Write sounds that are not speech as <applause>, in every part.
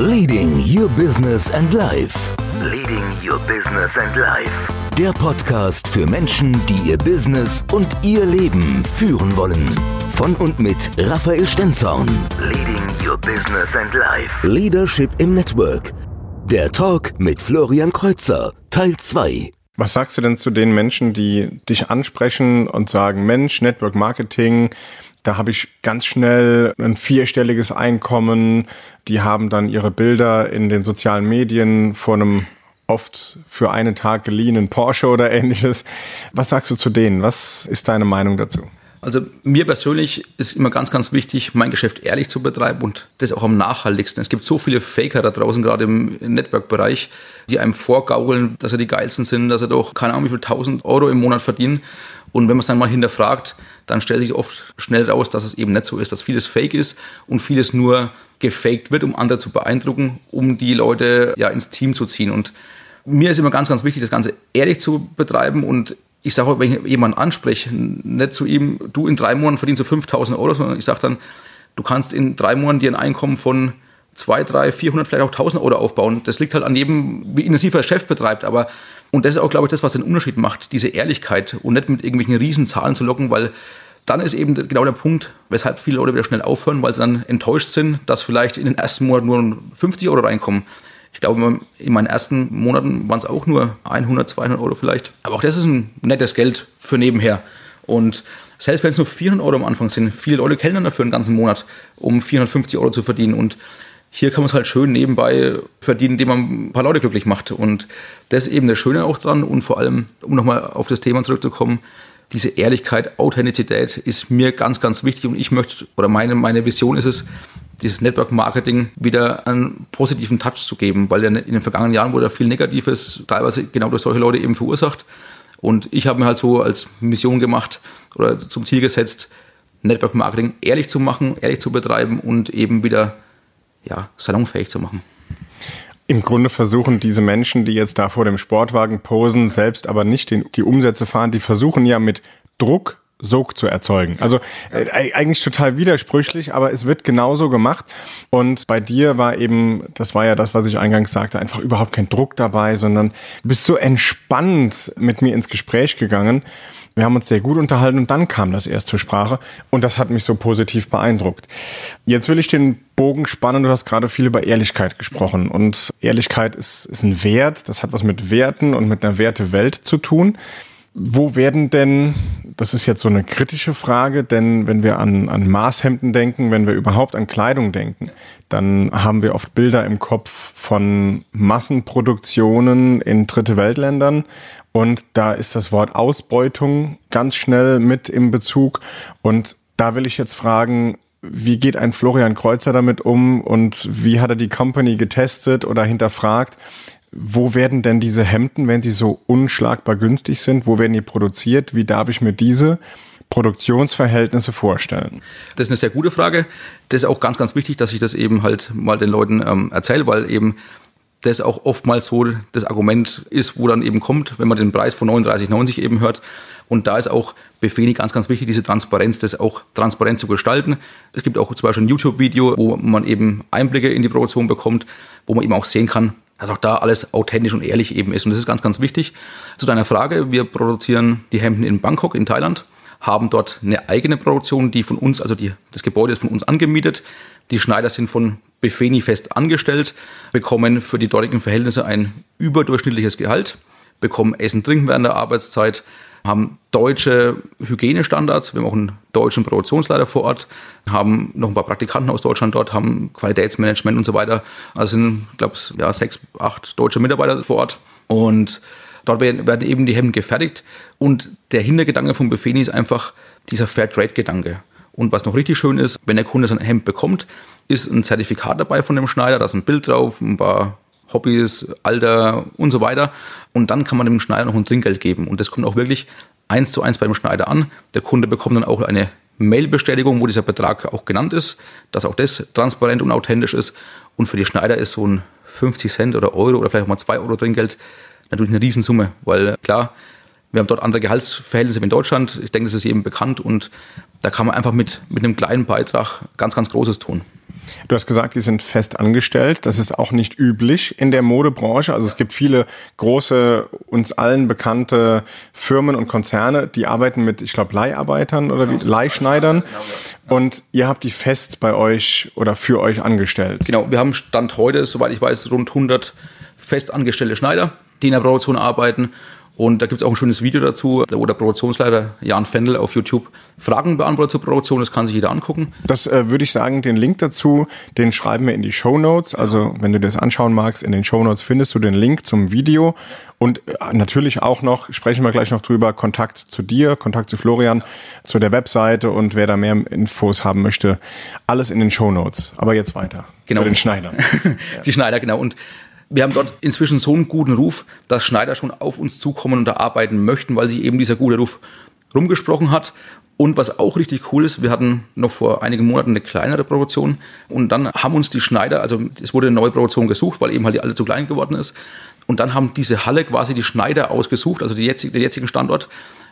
Leading Your Business and Life. Leading Your Business and Life. Der Podcast für Menschen, die ihr Business und ihr Leben führen wollen. Von und mit Raphael Stenzorn. Leading Your Business and Life. Leadership im Network. Der Talk mit Florian Kreuzer. Teil 2. Was sagst du denn zu den Menschen, die dich ansprechen und sagen, Mensch, Network Marketing, da habe ich ganz schnell ein vierstelliges Einkommen. Die haben dann ihre Bilder in den sozialen Medien vor einem oft für einen Tag geliehenen Porsche oder <laughs> ähnliches. Was sagst du zu denen? Was ist deine Meinung dazu? Also mir persönlich ist immer ganz, ganz wichtig, mein Geschäft ehrlich zu betreiben und das auch am nachhaltigsten. Es gibt so viele Faker da draußen, gerade im Network-Bereich, die einem vorgaukeln, dass sie die geilsten sind, dass sie doch keine Ahnung wie viel tausend Euro im Monat verdienen. Und wenn man es dann mal hinterfragt, dann stellt sich oft schnell raus, dass es eben nicht so ist, dass vieles fake ist und vieles nur gefaked wird, um andere zu beeindrucken, um die Leute ja ins Team zu ziehen. Und mir ist immer ganz, ganz wichtig, das Ganze ehrlich zu betreiben und ich sage, wenn ich jemanden anspreche, nicht zu ihm, du in drei Monaten verdienst du 5000 Euro, sondern ich sage dann, du kannst in drei Monaten dir ein Einkommen von 2, 3, 400, vielleicht auch 1000 Euro aufbauen. Das liegt halt an jedem, wie intensiv er Chef betreibt. Aber, und das ist auch, glaube ich, das, was den Unterschied macht, diese Ehrlichkeit und nicht mit irgendwelchen Riesenzahlen zu locken, weil dann ist eben genau der Punkt, weshalb viele Leute wieder schnell aufhören, weil sie dann enttäuscht sind, dass vielleicht in den ersten Monaten nur 50 Euro reinkommen. Ich glaube, in meinen ersten Monaten waren es auch nur 100, 200 Euro vielleicht. Aber auch das ist ein nettes Geld für nebenher. Und selbst wenn es nur 400 Euro am Anfang sind, viele Leute kellnern dafür einen ganzen Monat, um 450 Euro zu verdienen. Und hier kann man es halt schön nebenbei verdienen, indem man ein paar Leute glücklich macht. Und das ist eben das Schöne auch dran. Und vor allem, um nochmal auf das Thema zurückzukommen, diese Ehrlichkeit, Authentizität ist mir ganz, ganz wichtig. Und ich möchte, oder meine, meine Vision ist es, dieses Network Marketing wieder einen positiven Touch zu geben, weil in den vergangenen Jahren wurde viel Negatives teilweise genau durch solche Leute eben verursacht. Und ich habe mir halt so als Mission gemacht oder zum Ziel gesetzt, Network Marketing ehrlich zu machen, ehrlich zu betreiben und eben wieder ja, salonfähig zu machen. Im Grunde versuchen diese Menschen, die jetzt da vor dem Sportwagen posen, selbst aber nicht den, die Umsätze fahren, die versuchen ja mit Druck Sog zu erzeugen. Also äh, eigentlich total widersprüchlich, aber es wird genauso gemacht. Und bei dir war eben, das war ja das, was ich eingangs sagte, einfach überhaupt kein Druck dabei, sondern bist so entspannt mit mir ins Gespräch gegangen. Wir haben uns sehr gut unterhalten und dann kam das erst zur Sprache und das hat mich so positiv beeindruckt. Jetzt will ich den Bogen spannen. Du hast gerade viel über Ehrlichkeit gesprochen und Ehrlichkeit ist, ist ein Wert. Das hat was mit Werten und mit einer Wertewelt zu tun. Wo werden denn, das ist jetzt so eine kritische Frage, denn wenn wir an, an Maßhemden denken, wenn wir überhaupt an Kleidung denken, dann haben wir oft Bilder im Kopf von Massenproduktionen in dritte Weltländern und da ist das Wort Ausbeutung ganz schnell mit im Bezug und da will ich jetzt fragen, wie geht ein Florian Kreuzer damit um und wie hat er die Company getestet oder hinterfragt? Wo werden denn diese Hemden, wenn sie so unschlagbar günstig sind, wo werden die produziert? Wie darf ich mir diese Produktionsverhältnisse vorstellen? Das ist eine sehr gute Frage. Das ist auch ganz, ganz wichtig, dass ich das eben halt mal den Leuten ähm, erzähle, weil eben das auch oftmals so das Argument ist, wo dann eben kommt, wenn man den Preis von 39,90 eben hört. Und da ist auch Befeni ganz, ganz wichtig, diese Transparenz, das auch transparent zu gestalten. Es gibt auch zum Beispiel ein YouTube-Video, wo man eben Einblicke in die Produktion bekommt, wo man eben auch sehen kann, dass auch da alles authentisch und ehrlich eben ist. Und das ist ganz, ganz wichtig. Zu deiner Frage, wir produzieren die Hemden in Bangkok, in Thailand, haben dort eine eigene Produktion, die von uns, also die, das Gebäude ist von uns angemietet. Die Schneider sind von Befeni fest angestellt, bekommen für die dortigen Verhältnisse ein überdurchschnittliches Gehalt, bekommen Essen, Trinken während der Arbeitszeit, haben deutsche Hygienestandards. Wir haben auch einen deutschen Produktionsleiter vor Ort, haben noch ein paar Praktikanten aus Deutschland dort, haben Qualitätsmanagement und so weiter. Also sind, ich glaube, ja, sechs, acht deutsche Mitarbeiter vor Ort. Und dort werden, werden eben die Hemden gefertigt. Und der Hintergedanke vom Buffet ist einfach dieser Fairtrade-Gedanke. Und was noch richtig schön ist, wenn der Kunde sein Hemd bekommt, ist ein Zertifikat dabei von dem Schneider, da ist ein Bild drauf, ein paar Hobbys, Alter und so weiter. Und dann kann man dem Schneider noch ein Trinkgeld geben. Und das kommt auch wirklich eins zu eins beim Schneider an. Der Kunde bekommt dann auch eine Mailbestätigung, wo dieser Betrag auch genannt ist, dass auch das transparent und authentisch ist. Und für die Schneider ist so ein 50 Cent oder Euro oder vielleicht auch mal 2 Euro Trinkgeld natürlich eine Riesensumme, weil klar, wir haben dort andere Gehaltsverhältnisse wie in Deutschland. Ich denke, das ist jedem bekannt und da kann man einfach mit, mit einem kleinen Beitrag ganz, ganz Großes tun. Du hast gesagt, die sind fest angestellt. Das ist auch nicht üblich in der Modebranche. Also es gibt viele große, uns allen bekannte Firmen und Konzerne, die arbeiten mit, ich glaube, Leiharbeitern oder wie, genau, Leihschneidern. Genau, und ihr habt die fest bei euch oder für euch angestellt. Genau, wir haben Stand heute, soweit ich weiß, rund 100 fest angestellte Schneider, die in der Produktion arbeiten und da gibt es auch ein schönes Video dazu, wo der Produktionsleiter Jan Fendel auf YouTube Fragen beantwortet zur Produktion. Das kann sich jeder angucken. Das äh, würde ich sagen, den Link dazu, den schreiben wir in die Show Notes. Also wenn du das anschauen magst, in den Show Notes findest du den Link zum Video. Und äh, natürlich auch noch, sprechen wir gleich noch drüber, Kontakt zu dir, Kontakt zu Florian, zu der Webseite und wer da mehr Infos haben möchte, alles in den Show Notes. Aber jetzt weiter. Genau. Zu den Schneidern. <laughs> Die Schneider, genau. Und wir haben dort inzwischen so einen guten Ruf, dass Schneider schon auf uns zukommen und da arbeiten möchten, weil sich eben dieser gute Ruf rumgesprochen hat. Und was auch richtig cool ist, wir hatten noch vor einigen Monaten eine kleinere Produktion und dann haben uns die Schneider, also es wurde eine neue Produktion gesucht, weil eben halt die alle zu klein geworden ist. Und dann haben diese Halle quasi die Schneider ausgesucht, also die jetzige, den jetzigen Standort,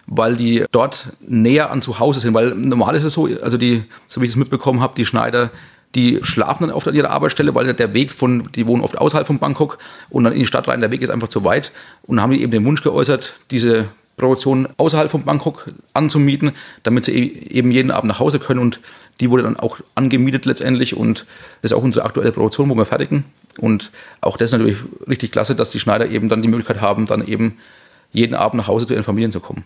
weil die dort näher an zu Hause sind. Weil normal ist es so, also die, so wie ich es mitbekommen habe, die Schneider, die schlafen dann oft an ihrer Arbeitsstelle, weil der Weg von, die wohnen oft außerhalb von Bangkok und dann in die Stadt rein, der Weg ist einfach zu weit. Und haben die eben den Wunsch geäußert, diese Produktion außerhalb von Bangkok anzumieten, damit sie e-, eben jeden Abend nach Hause können. Und die wurde dann auch angemietet letztendlich. Und das ist auch unsere aktuelle Produktion, wo wir fertigen. Und auch das ist natürlich richtig klasse, dass die Schneider eben dann die Möglichkeit haben, dann eben jeden Abend nach Hause zu ihren Familien zu kommen.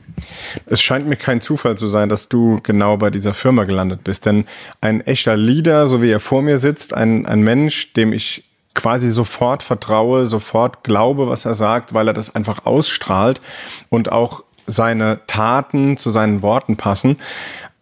Es scheint mir kein Zufall zu sein, dass du genau bei dieser Firma gelandet bist. Denn ein echter Leader, so wie er vor mir sitzt, ein, ein Mensch, dem ich quasi sofort vertraue, sofort glaube, was er sagt, weil er das einfach ausstrahlt und auch seine Taten zu seinen Worten passen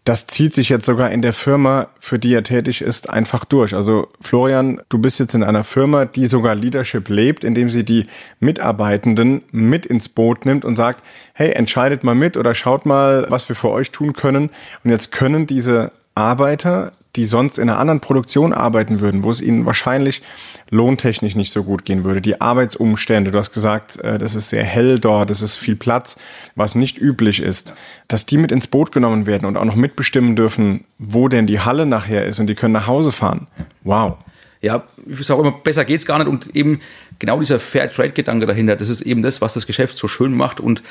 das zieht sich jetzt sogar in der Firma, für die er tätig ist, einfach durch. Also Florian, du bist jetzt in einer Firma, die sogar Leadership lebt, indem sie die Mitarbeitenden mit ins Boot nimmt und sagt, hey, entscheidet mal mit oder schaut mal, was wir für euch tun können. Und jetzt können diese Arbeiter die sonst in einer anderen Produktion arbeiten würden, wo es ihnen wahrscheinlich lohntechnisch nicht so gut gehen würde. Die Arbeitsumstände, du hast gesagt, äh, das ist sehr hell dort, es ist viel Platz, was nicht üblich ist, dass die mit ins Boot genommen werden und auch noch mitbestimmen dürfen, wo denn die Halle nachher ist und die können nach Hause fahren. Wow. Ja, ich sage immer, besser geht's gar nicht und eben genau dieser Fair Trade Gedanke dahinter, das ist eben das, was das Geschäft so schön macht und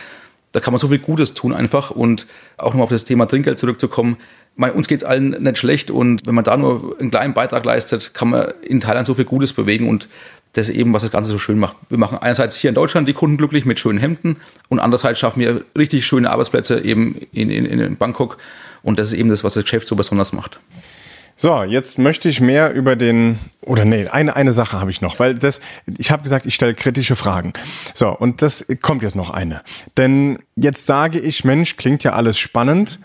da kann man so viel Gutes tun einfach. Und auch nochmal auf das Thema Trinkgeld zurückzukommen. Meine, uns geht es allen nicht schlecht. Und wenn man da nur einen kleinen Beitrag leistet, kann man in Thailand so viel Gutes bewegen. Und das ist eben, was das Ganze so schön macht. Wir machen einerseits hier in Deutschland die Kunden glücklich mit schönen Hemden. Und andererseits schaffen wir richtig schöne Arbeitsplätze eben in, in, in Bangkok. Und das ist eben das, was das Geschäft so besonders macht. So, jetzt möchte ich mehr über den oder nee, eine eine Sache habe ich noch, weil das ich habe gesagt, ich stelle kritische Fragen. So, und das kommt jetzt noch eine. Denn jetzt sage ich, Mensch, klingt ja alles spannend,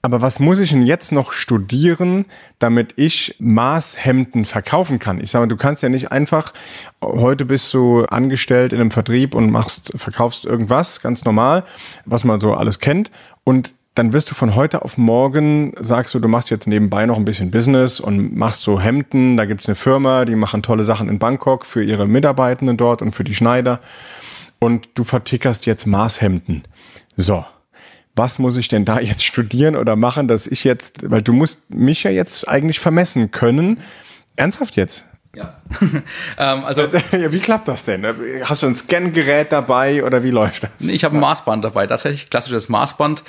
aber was muss ich denn jetzt noch studieren, damit ich Maßhemden verkaufen kann? Ich sage mal, du kannst ja nicht einfach, heute bist du angestellt in einem Vertrieb und machst, verkaufst irgendwas, ganz normal, was man so alles kennt. Und dann wirst du von heute auf morgen, sagst du, du machst jetzt nebenbei noch ein bisschen Business und machst so Hemden. Da gibt's eine Firma, die machen tolle Sachen in Bangkok für ihre Mitarbeitenden dort und für die Schneider. Und du vertickerst jetzt Maßhemden. So was muss ich denn da jetzt studieren oder machen, dass ich jetzt, weil du musst mich ja jetzt eigentlich vermessen können. Ernsthaft jetzt? Ja. <laughs> ähm, also, <laughs> wie klappt das denn? Hast du ein Scangerät dabei oder wie läuft das? Ich habe ein Maßband dabei, tatsächlich klassisches Maßband.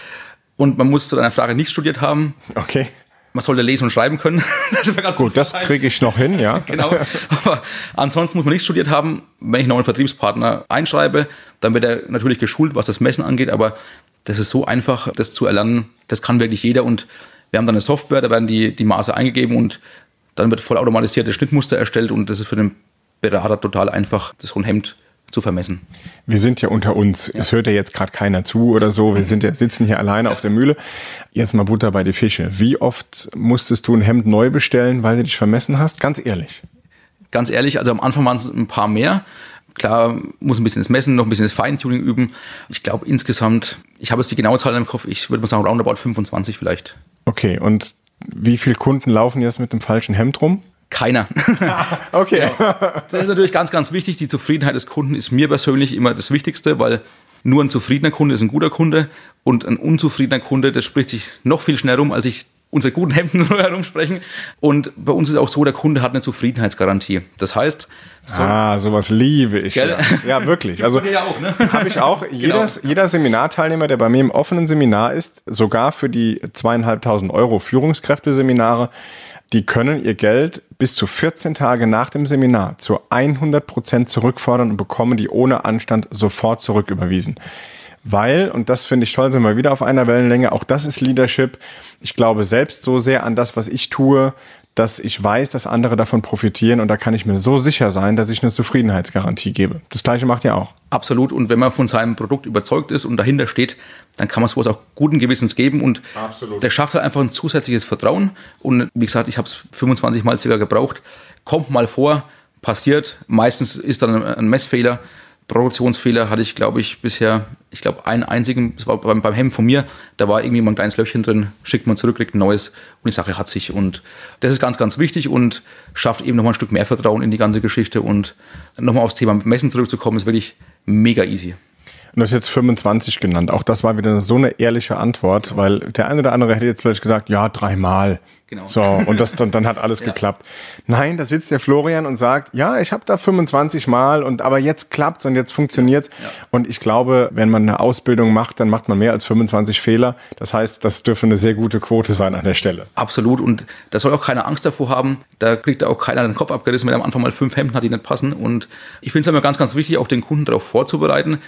Und man muss zu deiner Frage nicht studiert haben. Okay. Man sollte lesen und schreiben können. <laughs> Das Gut, das kriege ich noch hin, ja. <laughs> genau. Aber ansonsten muss man nicht studiert haben. Wenn ich noch einen Vertriebspartner einschreibe, dann wird er natürlich geschult, was das Messen angeht. Aber das ist so einfach, das zu erlernen. Das kann wirklich jeder. Und wir haben dann eine Software, da werden die, die Maße eingegeben und dann wird vollautomatisierte Schnittmuster erstellt und das ist für den Berater total einfach, das so ein Hemd zu vermessen. Wir sind ja unter uns. Ja. Es hört ja jetzt gerade keiner zu oder so. Wir sind ja, sitzen hier alleine ja. auf der Mühle. Jetzt mal Butter bei die Fische. Wie oft musstest du ein Hemd neu bestellen, weil du dich vermessen hast? Ganz ehrlich. Ganz ehrlich, also am Anfang waren es ein paar mehr. Klar, muss ein bisschen das Messen, noch ein bisschen das Feintuning üben. Ich glaube insgesamt, ich habe jetzt die genaue Zahl im Kopf, ich würde mal sagen roundabout 25 vielleicht. Okay, und wie viele Kunden laufen jetzt mit dem falschen Hemd rum? Keiner. <laughs> okay. Ja. Das ist natürlich ganz, ganz wichtig. Die Zufriedenheit des Kunden ist mir persönlich immer das Wichtigste, weil nur ein zufriedener Kunde ist ein guter Kunde und ein unzufriedener Kunde, das spricht sich noch viel schneller rum, als ich unsere guten Hemden <laughs> herumsprechen. Und bei uns ist auch so, der Kunde hat eine Zufriedenheitsgarantie. Das heißt, so, ah, sowas liebe ich. Ja, ja wirklich. <laughs> Also ja auch, ne? <laughs> habe ich auch. Jedes, genau. Jeder Seminarteilnehmer, der bei mir im offenen Seminar ist, sogar für die zweieinhalbtausend Euro Führungskräfteseminare, die können ihr Geld bis zu 14 Tage nach dem Seminar zu 100 Prozent zurückfordern und bekommen die ohne Anstand sofort zurücküberwiesen. Weil, und das finde ich toll, sind wir wieder auf einer Wellenlänge, auch das ist Leadership. Ich glaube selbst so sehr an das, was ich tue, dass ich weiß, dass andere davon profitieren und da kann ich mir so sicher sein, dass ich eine Zufriedenheitsgarantie gebe. Das gleiche macht ihr auch. Absolut. Und wenn man von seinem Produkt überzeugt ist und dahinter steht, dann kann man sowas auch guten Gewissens geben und Absolut. der schafft halt einfach ein zusätzliches Vertrauen. Und wie gesagt, ich habe es 25 Mal circa gebraucht. Kommt mal vor, passiert. Meistens ist dann ein Messfehler Produktionsfehler hatte ich, glaube ich, bisher, ich glaube, einen einzigen, das war beim, beim Hemd von mir, da war irgendwie mal ein kleines Löchchen drin, schickt man zurück, kriegt ein neues und die Sache hat sich. Und das ist ganz, ganz wichtig und schafft eben nochmal ein Stück mehr Vertrauen in die ganze Geschichte. Und nochmal aufs Thema Messen zurückzukommen, ist wirklich mega easy. Und das ist jetzt 25 genannt. Auch das war wieder so eine ehrliche Antwort, genau. weil der eine oder andere hätte jetzt vielleicht gesagt, ja, dreimal. Genau. So, und das, dann, dann hat alles <laughs> ja. geklappt. Nein, da sitzt der Florian und sagt, ja, ich habe da 25 Mal und aber jetzt klappt's und jetzt funktioniert's. Ja. Und ich glaube, wenn man eine Ausbildung macht, dann macht man mehr als 25 Fehler. Das heißt, das dürfte eine sehr gute Quote sein an der Stelle. Absolut. Und da soll auch keine Angst davor haben. Da kriegt auch keiner den Kopf abgerissen, wenn er am Anfang mal fünf Hemden hat, die nicht passen. Und ich finde es immer ganz, ganz wichtig, auch den Kunden darauf vorzubereiten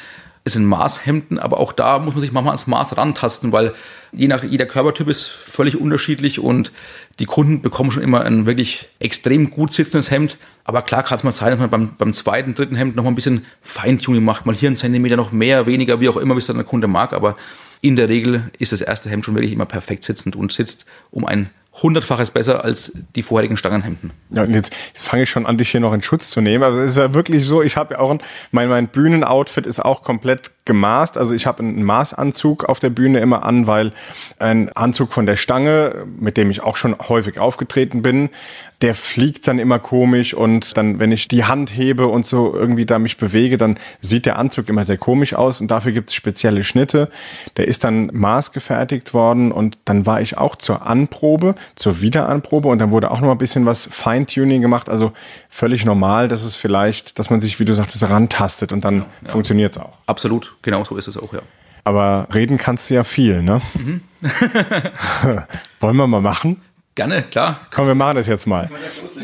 es sind Maßhemden, aber auch da muss man sich manchmal ans Maß rantasten, weil je nach jeder Körpertyp ist völlig unterschiedlich und die Kunden bekommen schon immer ein wirklich extrem gut sitzendes Hemd. Aber klar kann es mal sein, dass man beim, beim zweiten, dritten Hemd noch mal ein bisschen Feintuning macht, mal hier einen Zentimeter noch mehr, weniger, wie auch immer, wie es dann der Kunde mag. Aber in der Regel ist das erste Hemd schon wirklich immer perfekt sitzend und sitzt um ein hundertfaches besser als die vorherigen Stangenhemden. Ja, und jetzt, jetzt fange ich schon an, dich hier noch in Schutz zu nehmen. Also es ist ja wirklich so, ich habe ja auch ein, mein, mein Bühnenoutfit ist auch komplett gemaßt. Also ich habe einen Maßanzug auf der Bühne immer an, weil ein Anzug von der Stange, mit dem ich auch schon häufig aufgetreten bin, der fliegt dann immer komisch und dann, wenn ich die Hand hebe und so irgendwie da mich bewege, dann sieht der Anzug immer sehr komisch aus und dafür gibt es spezielle Schnitte. Der ist dann maßgefertigt worden und dann war ich auch zur Anprobe zur Wiederanprobe und dann wurde auch noch mal ein bisschen was Feintuning gemacht. Also völlig normal, dass es vielleicht, dass man sich, wie du sagtest, rantastet und dann ja, ja. funktioniert es auch. Absolut, genau so ist es auch, ja. Aber reden kannst du ja viel, ne? Mhm. <laughs> Wollen wir mal machen? Gerne, klar. Komm, wir machen das jetzt mal.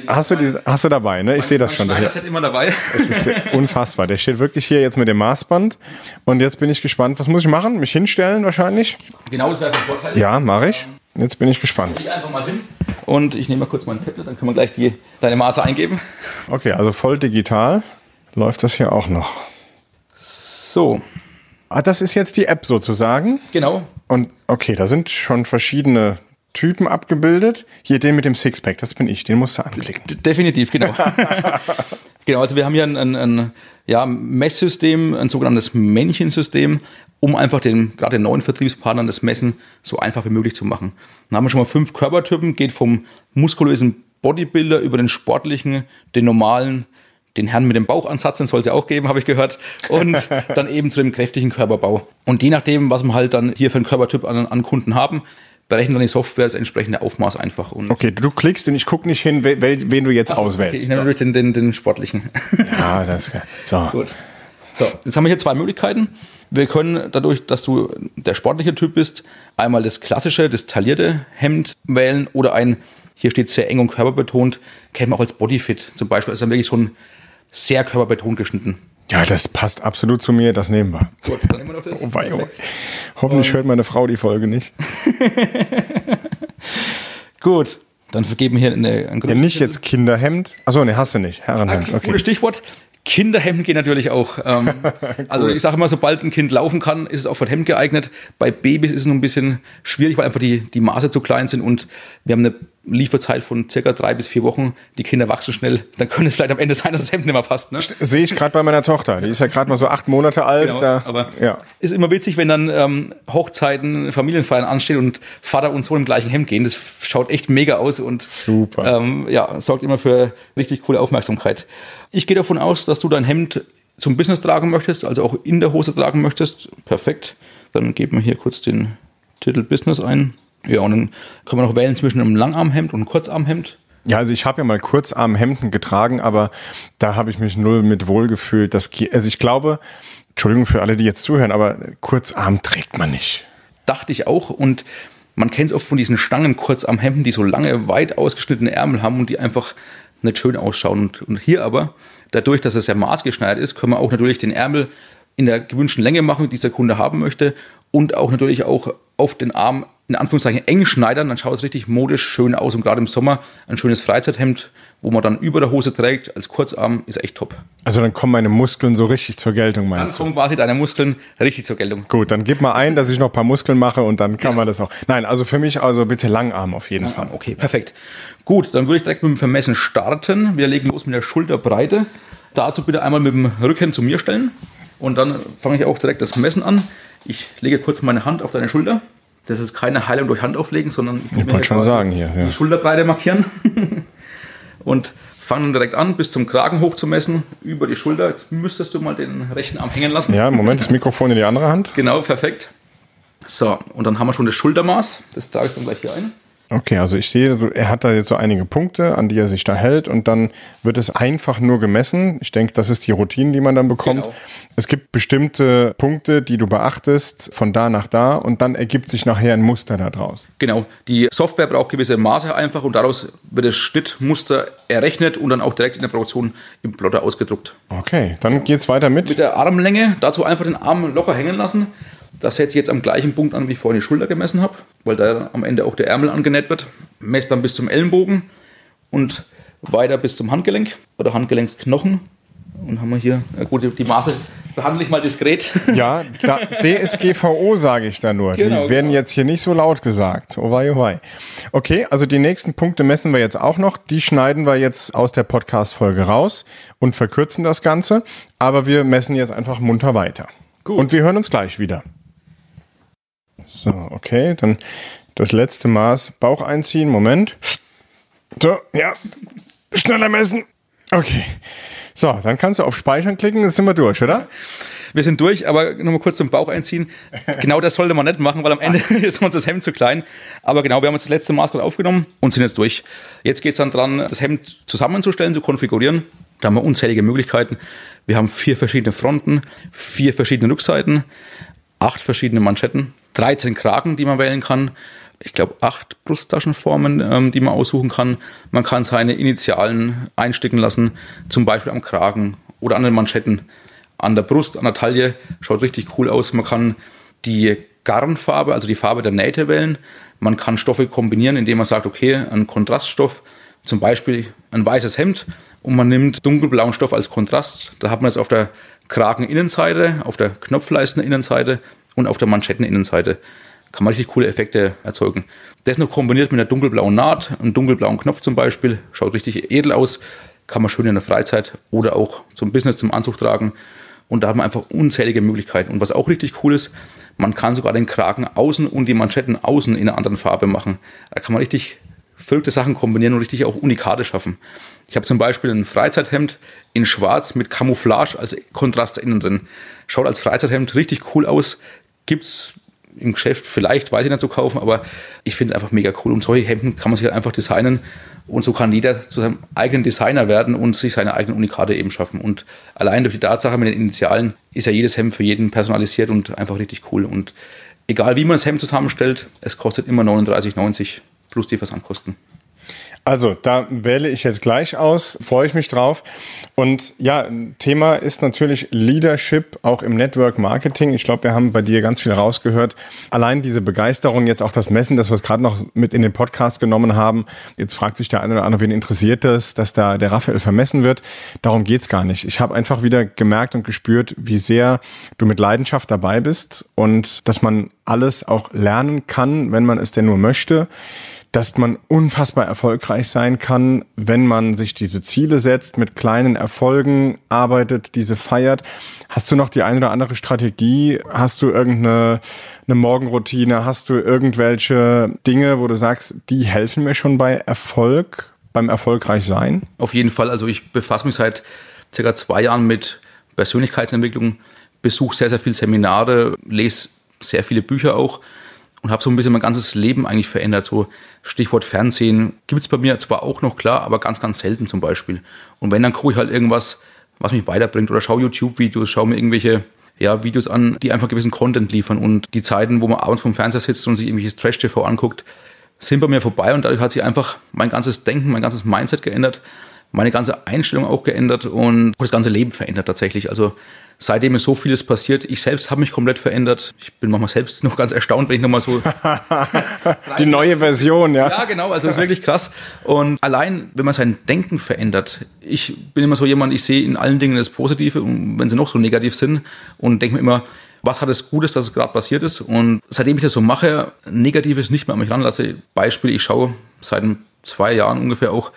Hast du, die, hast du dabei, ne? Ich sehe das schon. Das hat immer dabei. Das ist <laughs> unfassbar. Der steht wirklich hier jetzt mit dem Maßband. Und jetzt bin ich gespannt. Was muss ich machen? Mich hinstellen wahrscheinlich? Genau, das wäre ein Vorteil. Ja, mache ich. Jetzt bin ich gespannt. Ich einfach mal hin und ich nehme mal kurz meinen Tablet, dann können wir gleich die, deine Maße eingeben. Okay, also voll digital läuft das hier auch noch. So. Ah, das ist jetzt die App sozusagen. Genau. Und okay, da sind schon verschiedene Typen abgebildet. Hier den mit dem Sixpack, das bin ich, den musst du anklicken. Definitiv, genau. <laughs> genau, also wir haben hier ein, ein, ein ja, Messsystem, ein sogenanntes Männchensystem, um einfach den, gerade den neuen Vertriebspartnern das Messen so einfach wie möglich zu machen. Dann haben wir schon mal fünf Körpertypen, geht vom muskulösen Bodybuilder über den sportlichen, den normalen, den Herrn mit dem Bauchansatz, den soll es ja auch geben, habe ich gehört, und <laughs> dann eben zu dem kräftigen Körperbau. Und je nachdem, was wir halt dann hier für einen Körpertyp an, an Kunden haben, berechnet dann die Software das entsprechende Aufmaß einfach. Und okay, du klickst und ich gucke nicht hin, wen, wen du jetzt Achso, auswählst. Okay, ich nehme natürlich den, den, den sportlichen. <laughs> Ja, das ist geil. So. Gut. So, jetzt haben wir hier zwei Möglichkeiten. Wir können dadurch, dass du der sportliche Typ bist, einmal das klassische, das taillierte Hemd wählen oder ein, hier steht sehr eng und körperbetont, kennt man auch als Bodyfit zum Beispiel. Also wirklich so ein sehr körperbetont geschnitten. Ja, das passt absolut zu mir, das nehmen wir. Gut, dann nehmen wir noch das. Oh, wei, oh. Hoffentlich und hört meine Frau die Folge nicht. <laughs> Gut, dann vergeben wir hier eine, ein ja, Nicht jetzt Kinderhemd. Achso, ne, hast du nicht. Herrenhemd. Okay. Gutes Stichwort. Kinderhemden gehen natürlich auch. Ähm, <laughs> cool. Also ich sage immer, sobald ein Kind laufen kann, ist es auch für ein Hemd geeignet. Bei Babys ist es noch ein bisschen schwierig, weil einfach die, die Maße zu klein sind und wir haben eine Lieferzeit von circa drei bis vier Wochen. Die Kinder wachsen schnell. Dann könnte es vielleicht am Ende sein, dass das Hemd nicht mehr passt. Ne? Sehe ich gerade bei meiner Tochter. Die ist ja gerade mal so acht Monate alt. Genau, da, aber ja. ist immer witzig, wenn dann ähm, Hochzeiten, Familienfeiern anstehen und Vater und Sohn im gleichen Hemd gehen. Das schaut echt mega aus und Super. Ähm, ja, sorgt immer für richtig coole Aufmerksamkeit. Ich gehe davon aus, dass du dein Hemd zum Business tragen möchtest, also auch in der Hose tragen möchtest. Perfekt. Dann geben wir hier kurz den Titel Business ein. Ja, und dann kann man noch wählen zwischen einem Langarmhemd und einem Kurzarmhemd. Ja, also ich habe ja mal Kurzarmhemden getragen, aber da habe ich mich null mit wohlgefühlt. Das, also ich glaube, Entschuldigung für alle, die jetzt zuhören, aber Kurzarm trägt man nicht. Dachte ich auch und man kennt es oft von diesen Stangen Kurzarmhemden, die so lange, weit ausgeschnittene Ärmel haben und die einfach nicht schön ausschauen. Und, und hier aber, dadurch, dass es ja maßgeschneidert ist, können wir auch natürlich den Ärmel in der gewünschten Länge machen, die der Kunde haben möchte und auch natürlich auch auf den Arm in Anführungszeichen eng schneidern, dann schaut es richtig modisch schön aus und gerade im Sommer ein schönes Freizeithemd, wo man dann über der Hose trägt, als Kurzarm, ist echt top. Also dann kommen meine Muskeln so richtig zur Geltung, meinst dann du? Dann kommen quasi deine Muskeln richtig zur Geltung. Gut, dann gib mal ein, dass ich noch ein paar Muskeln mache und dann kann ja. man das auch. Nein, also für mich also bitte Langarm auf jeden Langarm, Fall. Okay, perfekt. Gut, dann würde ich direkt mit dem Vermessen starten. Wir legen los mit der Schulterbreite. Dazu bitte einmal mit dem Rücken zu mir stellen. Und dann fange ich auch direkt das Messen an. Ich lege kurz meine Hand auf deine Schulter. Das ist keine Heilung durch Hand auflegen, sondern ich wollte schon sagen hier, ja. die Schulterbreite markieren. <laughs> und fangen direkt an, bis zum Kragen hoch zu messen, über die Schulter. Jetzt müsstest du mal den rechten Arm hängen lassen. Ja, Moment, das Mikrofon in die andere Hand. Genau, perfekt. So, und dann haben wir schon das Schultermaß. Das trage ich dann gleich hier ein. Okay, also ich sehe, er hat da jetzt so einige Punkte, an die er sich da hält und dann wird es einfach nur gemessen. Ich denke, das ist die Routine, die man dann bekommt. Genau. Es gibt bestimmte Punkte, die du beachtest, von da nach da und dann ergibt sich nachher ein Muster daraus. Genau, die Software braucht gewisse Maße einfach und daraus wird das Schnittmuster errechnet und dann auch direkt in der Produktion im Plotter ausgedruckt. Okay, dann geht es weiter mit. Mit der Armlänge, dazu einfach den Arm locker hängen lassen das setze ich jetzt am gleichen Punkt an, wie ich vorhin die Schulter gemessen habe, weil da am Ende auch der Ärmel angenäht wird. Messe dann bis zum Ellenbogen und weiter bis zum Handgelenk oder Handgelenksknochen. Und haben wir hier, gut, die Maße behandle ich mal diskret. <laughs> Ja, klar, DSGVO sage ich da nur. Genau, die werden genau. jetzt hier nicht so laut gesagt. Oh wei, oh wei. Okay, also die nächsten Punkte messen wir jetzt auch noch. Die schneiden wir jetzt aus der Podcast-Folge raus und verkürzen das Ganze. Aber wir messen jetzt einfach munter weiter. Gut. Und wir hören uns gleich wieder. So, okay, dann das letzte Maß Bauch einziehen. Moment. So, ja. Schneller messen. Okay. So, dann kannst du auf Speichern klicken, dann sind wir durch, oder? Wir sind durch, aber nochmal kurz zum Bauch einziehen. Genau das sollte man nicht machen, weil am Ende <laughs> ist uns das Hemd zu klein. Aber genau, wir haben uns das letzte Maß gerade aufgenommen und sind jetzt durch. Jetzt geht es dann dran, das Hemd zusammenzustellen, zu konfigurieren. Da haben wir unzählige Möglichkeiten. Wir haben vier verschiedene Fronten, vier verschiedene Rückseiten, acht verschiedene Manschetten, 13 Kragen, die man wählen kann. Ich glaube, acht Brusttaschenformen, ähm, die man aussuchen kann. Man kann seine Initialen einsticken lassen, zum Beispiel am Kragen oder an den Manschetten. An der Brust, an der Taille, schaut richtig cool aus. Man kann die Garnfarbe, also die Farbe der Nähte wählen. Man kann Stoffe kombinieren, indem man sagt, okay, ein Kontraststoff, zum Beispiel ein weißes Hemd und man nimmt dunkelblauen Stoff als Kontrast. Da hat man es auf der Krageninnenseite, auf der Knopfleisteninnenseite und auf der Manschetteninnenseite. Kann man richtig coole Effekte erzeugen. Das noch kombiniert mit einer dunkelblauen Naht, einem dunkelblauen Knopf zum Beispiel, schaut richtig edel aus, kann man schön in der Freizeit oder auch zum Business, zum Anzug tragen. Und da haben wir einfach unzählige Möglichkeiten. Und was auch richtig cool ist, man kann sogar den Kragen außen und die Manschetten außen in einer anderen Farbe machen. Da kann man richtig verrückte Sachen kombinieren und richtig auch Unikate schaffen. Ich habe zum Beispiel ein Freizeithemd in Schwarz mit Camouflage als Kontrast innen drin. Schaut als Freizeithemd richtig cool aus. Gibt es im Geschäft vielleicht, weiß ich nicht, zu kaufen, aber ich finde es einfach mega cool. Und solche Hemden kann man sich halt einfach designen und so kann jeder zu seinem eigenen Designer werden und sich seine eigenen Unikate eben schaffen. Und allein durch die Tatsache mit den Initialen ist ja jedes Hemd für jeden personalisiert und einfach richtig cool. Und egal wie man das Hemd zusammenstellt, es kostet immer 39,90 plus die Versandkosten. Also, da wähle ich jetzt gleich aus, freue ich mich drauf. Und ja, Thema ist natürlich Leadership auch im Network Marketing. Ich glaube, wir haben bei dir ganz viel rausgehört. Allein diese Begeisterung, jetzt auch das Messen, das wir es gerade noch mit in den Podcast genommen haben. Jetzt fragt sich der eine oder andere, wen interessiert das, dass da der Raphael vermessen wird. Darum geht's gar nicht. Ich habe einfach wieder gemerkt und gespürt, wie sehr du mit Leidenschaft dabei bist und dass man alles auch lernen kann, wenn man es denn nur möchte dass man unfassbar erfolgreich sein kann, wenn man sich diese Ziele setzt, mit kleinen Erfolgen arbeitet, diese feiert. Hast du noch die eine oder andere Strategie? Hast du irgendeine eine Morgenroutine? Hast du irgendwelche Dinge, wo du sagst, die helfen mir schon bei Erfolg, beim erfolgreich sein? Auf jeden Fall. Also ich befasse mich seit circa zwei Jahren mit Persönlichkeitsentwicklung, besuche sehr, sehr viele Seminare, lese sehr viele Bücher auch und habe so ein bisschen mein ganzes Leben eigentlich verändert. So Stichwort Fernsehen gibt es bei mir zwar auch noch klar, aber ganz, ganz selten zum Beispiel. Und wenn, dann gucke ich halt irgendwas, was mich weiterbringt oder schaue YouTube-Videos, schaue mir irgendwelche ja, Videos an, die einfach gewissen Content liefern. Und die Zeiten, wo man abends vom Fernseher sitzt und sich irgendwelches Trash-TV anguckt, sind bei mir vorbei und dadurch hat sich einfach mein ganzes Denken, mein ganzes Mindset geändert, meine ganze Einstellung auch geändert und das ganze Leben verändert tatsächlich. Also seitdem ist so vieles passiert. Ich selbst habe mich komplett verändert. Ich bin manchmal selbst <laughs> noch ganz erstaunt, wenn ich nochmal so. <laughs> Die neue Version, ja. Ja, genau. Also das ist wirklich krass. Und allein, wenn man sein Denken verändert, ich bin immer so jemand, ich sehe in allen Dingen das Positive, wenn sie noch so negativ sind und denke mir immer, was hat es Gutes, dass es gerade passiert ist. Und seitdem ich das so mache, Negatives nicht mehr an mich ranlasse. Beispiel, ich schaue seit zwei Jahren ungefähr auch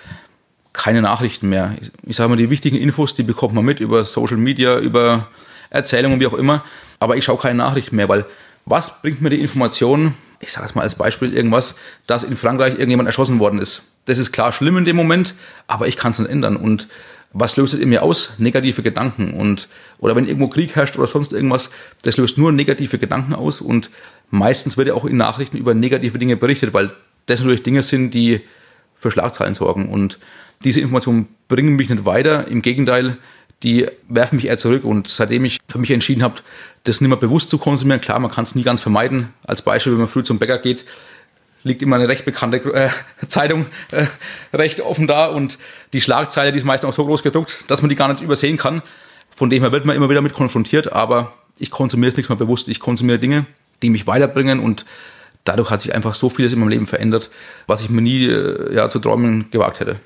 keine Nachrichten mehr. Ich, ich sage mal, die wichtigen Infos, die bekommt man mit über Social Media, über Erzählungen, wie auch immer. Aber ich schaue keine Nachrichten mehr, weil was bringt mir die Information, ich sage es mal als Beispiel irgendwas, dass in Frankreich irgendjemand erschossen worden ist. Das ist klar schlimm in dem Moment, aber ich kann es nicht ändern. Und was löst es in mir aus? Negative Gedanken. Und, oder wenn irgendwo Krieg herrscht oder sonst irgendwas, das löst nur negative Gedanken aus. Und meistens wird ja auch in Nachrichten über negative Dinge berichtet, weil das natürlich Dinge sind, die für Schlagzeilen sorgen. Und diese Informationen bringen mich nicht weiter. Im Gegenteil, die werfen mich eher zurück. Und seitdem ich für mich entschieden habe, das nicht mehr bewusst zu konsumieren, klar, man kann es nie ganz vermeiden. Als Beispiel, wenn man früh zum Bäcker geht, liegt immer eine recht bekannte äh, <laughs> Zeitung äh, recht offen da und die Schlagzeile, die ist meistens auch so groß gedruckt, dass man die gar nicht übersehen kann. Von dem her wird man immer wieder mit konfrontiert, aber ich konsumiere es nicht mehr bewusst. Ich konsumiere Dinge, die mich weiterbringen und dadurch hat sich einfach so vieles in meinem Leben verändert, was ich mir nie äh, ja, zu träumen gewagt hätte.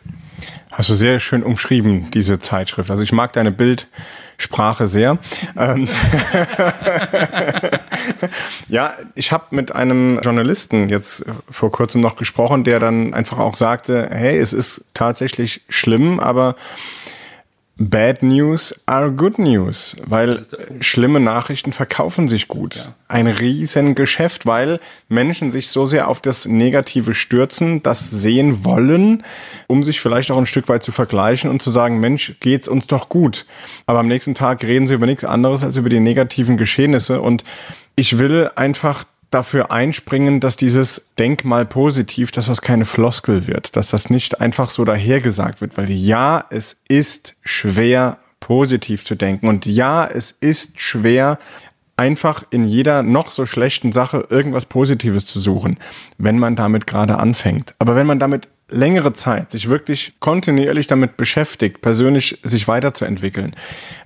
Hast du sehr schön umschrieben, diese Zeitschrift. Also ich mag deine Bildsprache sehr. Ähm, <laughs> ja, ich habe mit einem Journalisten jetzt vor kurzem noch gesprochen, der dann einfach auch sagte, hey, es ist tatsächlich schlimm, aber Bad News are good news, weil schlimme Nachrichten verkaufen sich gut. Ja. Ein Riesengeschäft, weil Menschen sich so sehr auf das Negative stürzen, das sehen wollen, um sich vielleicht auch ein Stück weit zu vergleichen und zu sagen, Mensch, geht's uns doch gut. Aber am nächsten Tag reden sie über nichts anderes als über die negativen Geschehnisse und ich will einfach dafür einspringen, dass dieses Denkmal positiv, dass das keine Floskel wird, dass das nicht einfach so dahergesagt wird, weil ja, es ist schwer positiv zu denken und ja, es ist schwer einfach in jeder noch so schlechten Sache irgendwas Positives zu suchen, wenn man damit gerade anfängt. Aber wenn man damit längere Zeit sich wirklich kontinuierlich damit beschäftigt, persönlich sich weiterzuentwickeln,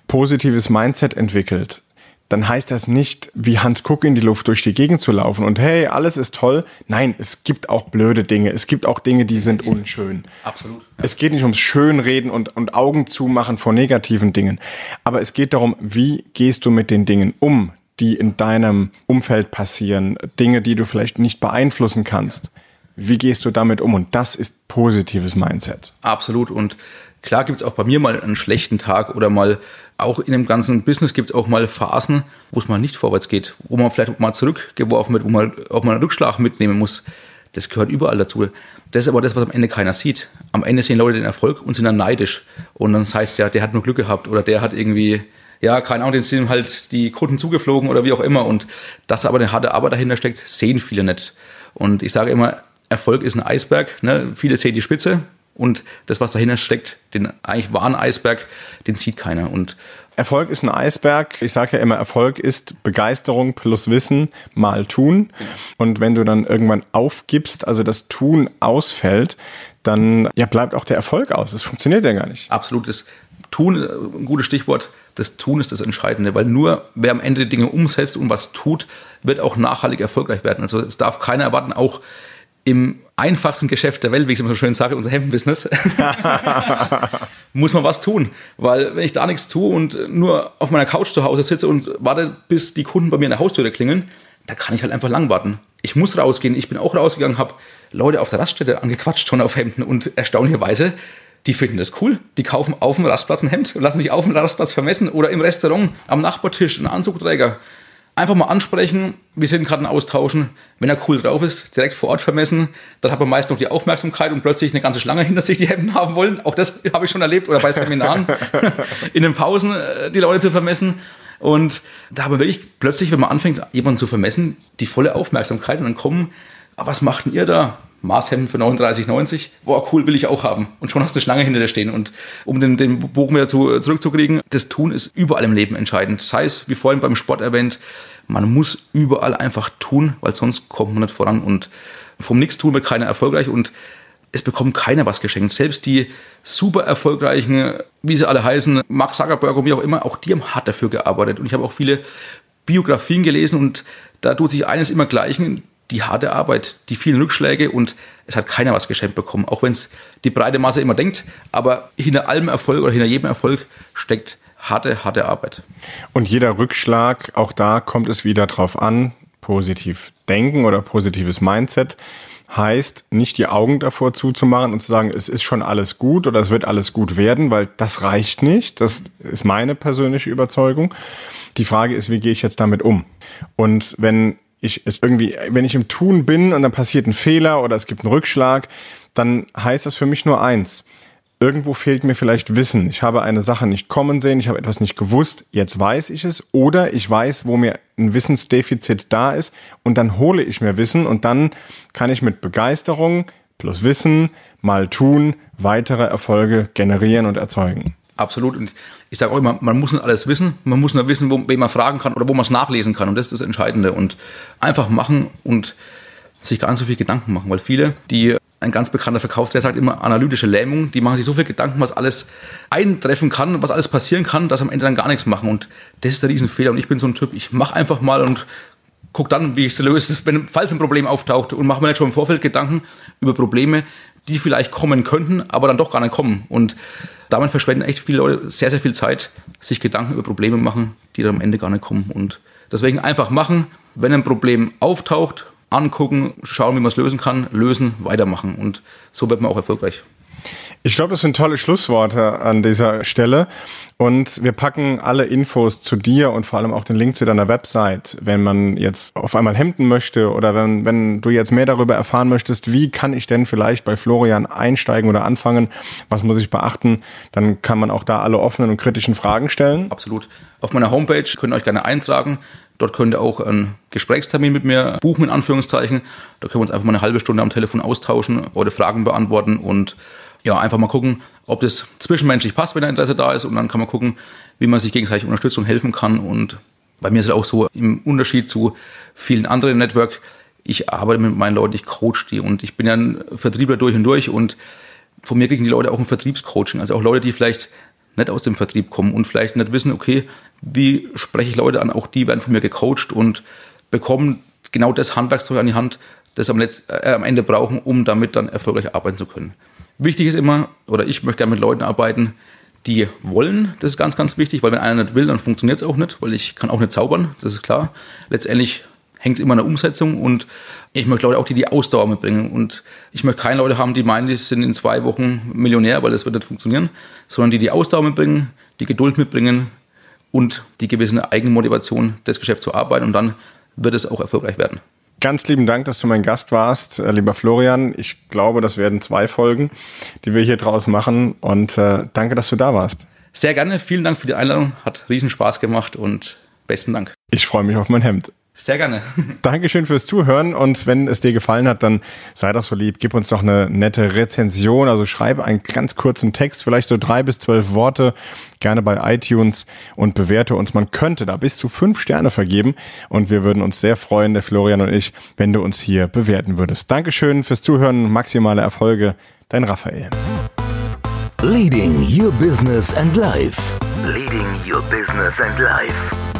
positives Mindset entwickelt, dann heißt das nicht, wie Hans Kuck in die Luft durch die Gegend zu laufen und hey, alles ist toll. Nein, es gibt auch blöde Dinge. Es gibt auch Dinge, die sind unschön. Absolut. Ja. Es geht nicht ums Schönreden und, und Augen zumachen vor negativen Dingen. Aber es geht darum, wie gehst du mit den Dingen um, die in deinem Umfeld passieren. Dinge, die du vielleicht nicht beeinflussen kannst. Wie gehst du damit um? Und das ist positives Mindset. Absolut. Und klar gibt es auch bei mir mal einen schlechten Tag oder mal auch in dem ganzen Business gibt es auch mal Phasen, wo es mal nicht vorwärts geht, wo man vielleicht mal zurückgeworfen wird, wo man auch mal einen Rückschlag mitnehmen muss. Das gehört überall dazu. Das ist aber das, was am Ende keiner sieht. Am Ende sehen Leute den Erfolg und sind dann neidisch. Und dann heißt ja, der hat nur Glück gehabt oder der hat irgendwie, ja, keine Ahnung, den sind halt die Kunden zugeflogen oder wie auch immer. Und dass aber eine harte Arbeit dahinter steckt, sehen viele nicht. Und ich sage immer, Erfolg ist ein Eisberg. Ne? Viele sehen die Spitze, und das, was dahinter steckt, den eigentlich wahren Eisberg, den sieht keiner. Und Erfolg ist ein Eisberg. Ich sage ja immer, Erfolg ist Begeisterung plus Wissen mal tun. Genau. Und wenn du dann irgendwann aufgibst, also das Tun ausfällt, dann ja, bleibt auch der Erfolg aus. Das funktioniert ja gar nicht. Absolut. Das Tun, äh, ein gutes Stichwort. Das Tun ist das Entscheidende, weil nur wer am Ende die Dinge umsetzt und was tut, wird auch nachhaltig erfolgreich werden. Also es darf keiner erwarten, auch im einfachsten Geschäft der Welt, wie ich es immer so schön sage, unser Hemdenbusiness, <laughs> muss man was tun. Weil wenn ich da nichts tue und nur auf meiner Couch zu Hause sitze und warte, bis die Kunden bei mir in der Haustür klingeln, da kann ich halt einfach lang warten. Ich muss rausgehen. Ich bin auch rausgegangen, habe Leute auf der Raststätte angequatscht schon auf Hemden und erstaunlicherweise, die finden das cool. Die kaufen auf dem Rastplatz ein Hemd und lassen sich auf dem Rastplatz vermessen oder im Restaurant am Nachbartisch einen Anzugträger Einfach mal ansprechen, wir sind gerade ein Austauschen. Wenn er cool drauf ist, direkt vor Ort vermessen, dann hat man meist noch die Aufmerksamkeit und plötzlich eine ganze Schlange hinter sich, die Hemden haben wollen. Auch das <laughs> habe ich schon erlebt oder bei Seminaren <laughs> in den Pausen äh, die Leute zu vermessen. Und da haben wir wirklich plötzlich, wenn man anfängt, jemanden zu vermessen, die volle Aufmerksamkeit und dann kommen, ah, was macht denn ihr da? Maßhemden für 39,90. Boah, cool, will ich auch haben. Und schon hast du eine Schlange hinter dir stehen. Und um den, den Bogen wieder zu, zurückzukriegen, das Tun ist überall im Leben entscheidend. Sei es, wie vorhin beim Sport erwähnt, man muss überall einfach tun, weil sonst kommt man nicht voran. Und vom Nichtstun wird keiner erfolgreich und es bekommt keiner was geschenkt. Selbst die super erfolgreichen, wie sie alle heißen, Mark Zuckerberg und wie auch immer, auch die haben hart dafür gearbeitet. Und ich habe auch viele Biografien gelesen und da tut sich eines immer gleichen die harte Arbeit, die vielen Rückschläge und es hat keiner was geschenkt bekommen, auch wenn es die breite Masse immer denkt. Aber hinter allem Erfolg oder hinter jedem Erfolg steckt harte, harte Arbeit. Und jeder Rückschlag, auch da kommt es wieder drauf an, positiv denken oder positives Mindset heißt, nicht die Augen davor zuzumachen und zu sagen, es ist schon alles gut oder es wird alles gut werden, weil das reicht nicht. Das ist meine persönliche Überzeugung. Die Frage ist, wie gehe ich jetzt damit um? Und wenn ich es irgendwie, wenn ich im Tun bin und dann passiert ein Fehler oder es gibt einen Rückschlag, dann heißt das für mich nur eins. Irgendwo fehlt mir vielleicht Wissen. Ich habe eine Sache nicht kommen sehen, ich habe etwas nicht gewusst, jetzt weiß ich es. Oder ich weiß, wo mir ein Wissensdefizit da ist und dann hole ich mir Wissen und dann kann ich mit Begeisterung plus Wissen mal tun, weitere Erfolge generieren und erzeugen. Absolut. Und ich sage auch immer, man muss nicht alles wissen. Man muss nur wissen, wo, wen man fragen kann oder wo man es nachlesen kann. Und das ist das Entscheidende. Und einfach machen und sich gar nicht so viel Gedanken machen. Weil viele, die ein ganz bekannter Verkaufsleiter sagt immer analytische Lähmung, die machen sich so viel Gedanken, was alles eintreffen kann, was alles passieren kann, dass am Ende dann gar nichts machen. Und das ist der Riesenfehler. Und ich bin so ein Typ, ich mache einfach mal und gucke dann, wie ich es löse, falls ein Problem auftaucht und mache mir nicht schon im Vorfeld Gedanken über Probleme, die vielleicht kommen könnten, aber dann doch gar nicht kommen. Und damit verschwenden echt viele Leute sehr, sehr viel Zeit, sich Gedanken über Probleme machen, die dann am Ende gar nicht kommen. Und deswegen einfach machen, wenn ein Problem auftaucht, angucken, schauen, wie man es lösen kann, lösen, weitermachen. Und so wird man auch erfolgreich. Ich glaube, das sind tolle Schlussworte an dieser Stelle. Und wir packen alle Infos zu dir und vor allem auch den Link zu deiner Website, wenn man jetzt auf einmal hemden möchte oder wenn, wenn du jetzt mehr darüber erfahren möchtest, wie kann ich denn vielleicht bei Florian einsteigen oder anfangen, was muss ich beachten, dann kann man auch da alle offenen und kritischen Fragen stellen. Absolut. Auf meiner Homepage könnt ihr euch gerne eintragen. Dort könnt ihr auch einen Gesprächstermin mit mir buchen, in Anführungszeichen. Da können wir uns einfach mal eine halbe Stunde am Telefon austauschen, eure Fragen beantworten und ja, einfach mal gucken, ob das zwischenmenschlich passt, wenn da Interesse da ist. Und dann kann man gucken, wie man sich gegenseitig unterstützen und helfen kann. Und bei mir ist es auch so, im Unterschied zu vielen anderen Network, ich arbeite mit meinen Leuten, ich coach die und ich bin ja ein Vertriebler durch und durch und von mir kriegen die Leute auch ein Vertriebscoaching. Also auch Leute, die vielleicht nicht aus dem Vertrieb kommen und vielleicht nicht wissen, okay, wie spreche ich Leute an, auch die werden von mir gecoacht und bekommen genau das Handwerkszeug an die Hand, das am, Letz-, äh, am Ende brauchen, um damit dann erfolgreich arbeiten zu können. Wichtig ist immer, oder ich möchte gerne mit Leuten arbeiten, die wollen. Das ist ganz, ganz wichtig, weil wenn einer nicht will, dann funktioniert es auch nicht, weil ich kann auch nicht zaubern, das ist klar. Letztendlich hängt es immer an der Umsetzung und ich möchte Leute auch, die die Ausdauer mitbringen. Und ich möchte keine Leute haben, die meinen, die sind in zwei Wochen Millionär, weil das wird nicht funktionieren, sondern die die Ausdauer mitbringen, die Geduld mitbringen und die gewisse Eigenmotivation, das Geschäft zu arbeiten und dann wird es auch erfolgreich werden. Ganz lieben Dank, dass du mein Gast warst, äh, lieber Florian. Ich glaube, das werden zwei Folgen, die wir hier draus machen. Und äh, danke, dass du da warst. Sehr gerne. Vielen Dank für die Einladung. Hat riesen Spaß gemacht und besten Dank. Ich freue mich auf mein Hemd. Sehr gerne. <laughs> Dankeschön fürs Zuhören und wenn es dir gefallen hat, dann sei doch so lieb, gib uns doch eine nette Rezension. Also schreibe einen ganz kurzen Text, vielleicht so drei bis zwölf Worte, gerne bei iTunes und bewerte uns. Man könnte da bis zu fünf Sterne vergeben und wir würden uns sehr freuen, der Florian und ich, wenn du uns hier bewerten würdest. Dankeschön fürs Zuhören, maximale Erfolge, dein Raphael. Leading Your Business and Life. Leading Your Business and Life.